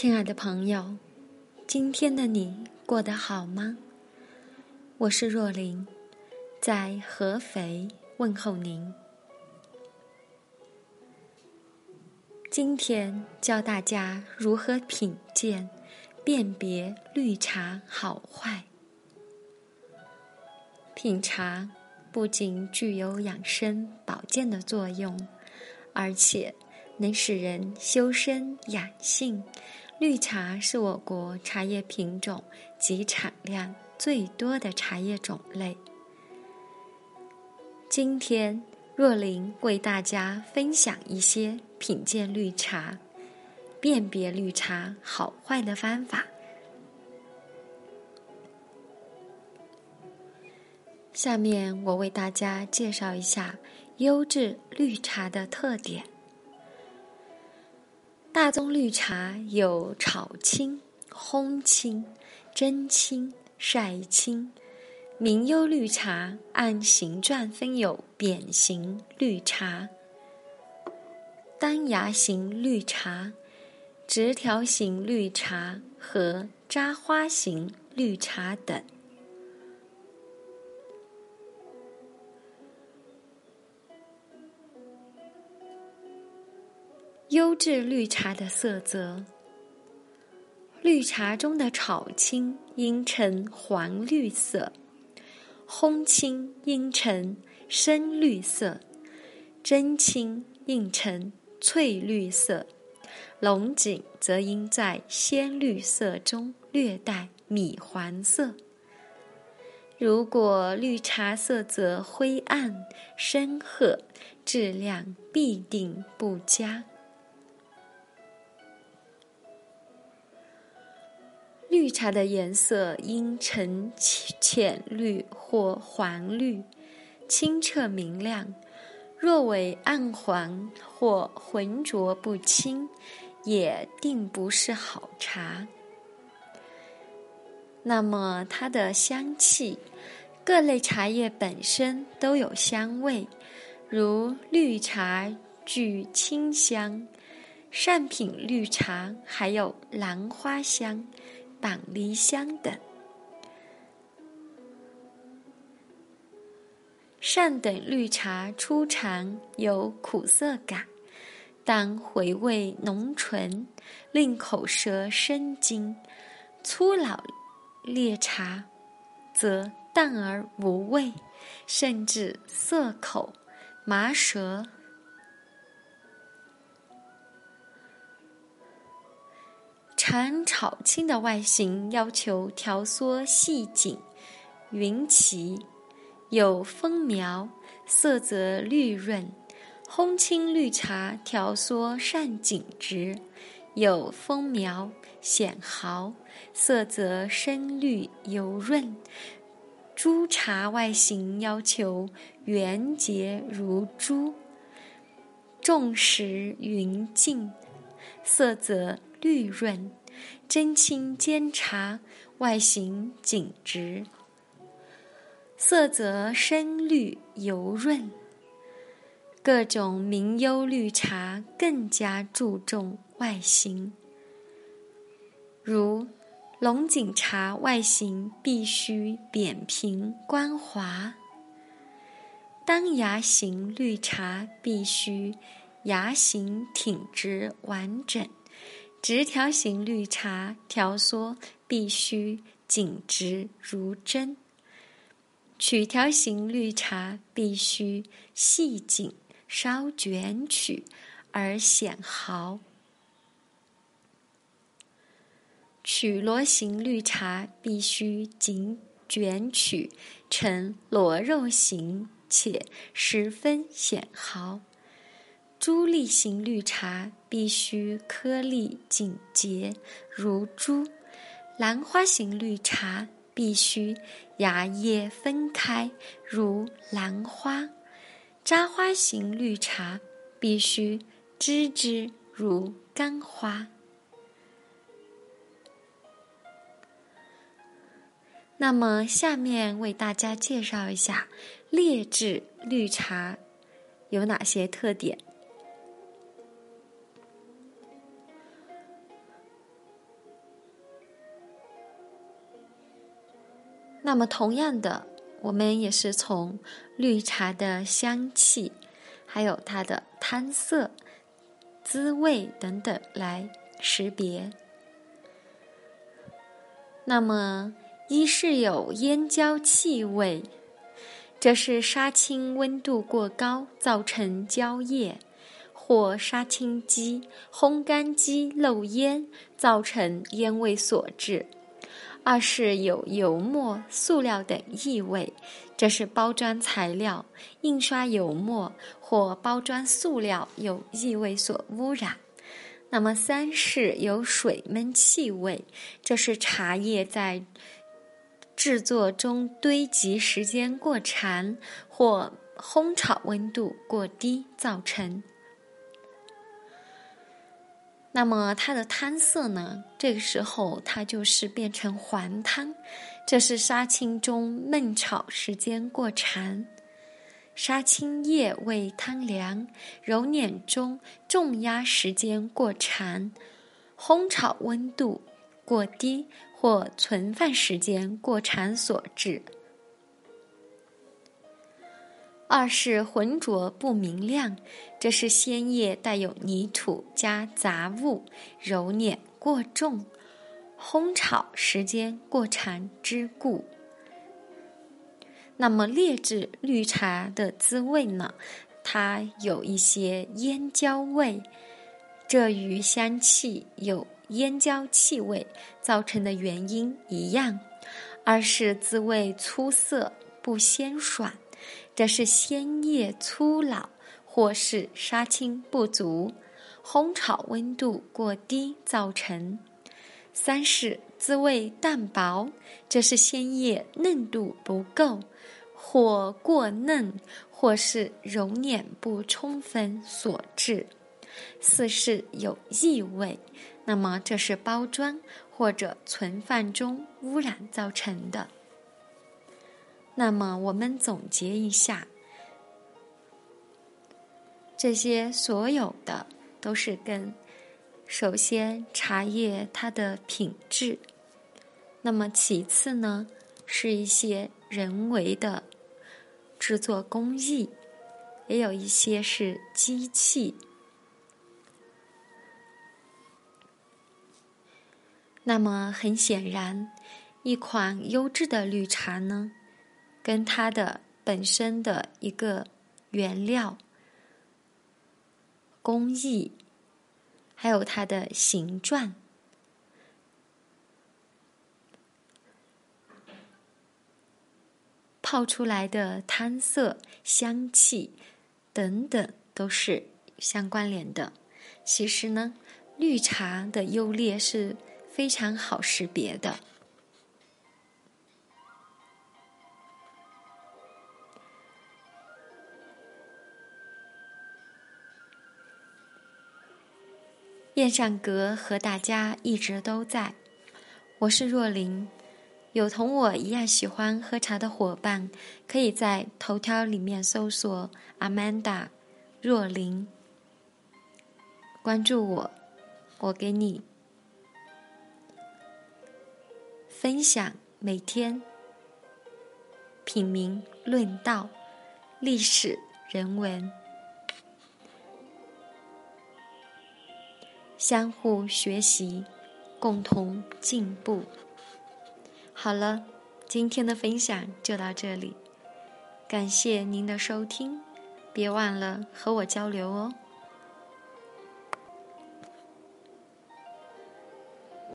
亲爱的朋友，今天的你过得好吗？我是若琳，在合肥问候您。今天教大家如何品鉴、辨别绿茶好坏。品茶不仅具有养生保健的作用，而且能使人修身养性。绿茶是我国茶叶品种及产量最多的茶叶种类。今天，若琳为大家分享一些品鉴绿茶、辨别绿茶好坏的方法。下面我为大家介绍一下优质绿茶的特点。大宗绿茶有炒青、烘青、蒸青、晒青。名优绿茶按形状分有扁形绿茶、单芽型绿茶、直条形绿茶和扎花型绿茶等。优质绿茶的色泽，绿茶中的炒青应呈黄绿色，烘青应呈深绿色，蒸青应呈翠绿色，龙井则应在鲜绿色中略带米黄色。如果绿茶色泽灰暗、深褐，质量必定不佳。绿茶的颜色应呈浅绿或黄绿，清澈明亮。若为暗黄或浑浊不清，也定不是好茶。那么它的香气，各类茶叶本身都有香味，如绿茶具清香，善品绿茶还有兰花香。板梨香等，上等绿茶初尝有苦涩感，但回味浓醇，令口舌生津；粗老劣茶则淡而无味，甚至涩口、麻舌。产炒青的外形要求条缩细紧、匀齐，有锋苗，色泽绿润；烘青绿茶条缩上紧直，有锋苗，显毫，色泽深绿油润。珠茶外形要求圆洁如珠，重实匀净，色泽绿润。真青煎茶外形紧直，色泽深绿油润。各种名优绿茶更加注重外形，如龙井茶外形必须扁平光滑，单芽型绿茶必须芽形挺直完整。直条形绿茶条缩必须紧直如针，曲条形绿茶必须细紧稍卷曲而显毫，曲螺形绿茶必须紧卷曲呈螺肉形且十分显毫。珠粒型绿茶必须颗粒紧结如珠，兰花型绿茶必须芽叶分开如兰花，扎花型绿茶必须枝枝如干花。那么，下面为大家介绍一下劣质绿茶有哪些特点。那么，同样的，我们也是从绿茶的香气，还有它的汤色、滋味等等来识别。那么，一是有烟焦气味，这是杀青温度过高造成焦液，或杀青机、烘干机漏烟造成烟味所致。二是有油墨、塑料等异味，这是包装材料、印刷油墨或包装塑料有异味所污染。那么三是有水闷气味，这是茶叶在制作中堆积时间过长或烘炒温度过低造成。那么它的汤色呢？这个时候它就是变成黄汤，这是杀青中焖炒时间过长，杀青叶为汤凉，揉捻中重压时间过长，烘炒温度过低或存放时间过长所致。二是浑浊不明亮，这是鲜叶带有泥土加杂物，揉捻过重，烘炒时间过长之故。那么劣质绿茶的滋味呢？它有一些烟焦味，这与香气有烟焦气味造成的原因一样。二是滋味粗涩不鲜爽。这是鲜叶粗老，或是杀青不足，烘炒温度过低造成。三是滋味淡薄，这是鲜叶嫩度不够，或过嫩，或是揉捻不充分所致。四是有异味，那么这是包装或者存放中污染造成的。那么我们总结一下，这些所有的都是跟首先茶叶它的品质，那么其次呢是一些人为的制作工艺，也有一些是机器。那么很显然，一款优质的绿茶呢。跟它的本身的一个原料、工艺，还有它的形状、泡出来的汤色、香气等等，都是相关联的。其实呢，绿茶的优劣是非常好识别的。燕上阁和大家一直都在，我是若琳。有同我一样喜欢喝茶的伙伴，可以在头条里面搜索 “Amanda 若琳”，关注我，我给你分享每天品茗论道、历史人文。相互学习，共同进步。好了，今天的分享就到这里，感谢您的收听，别忘了和我交流哦。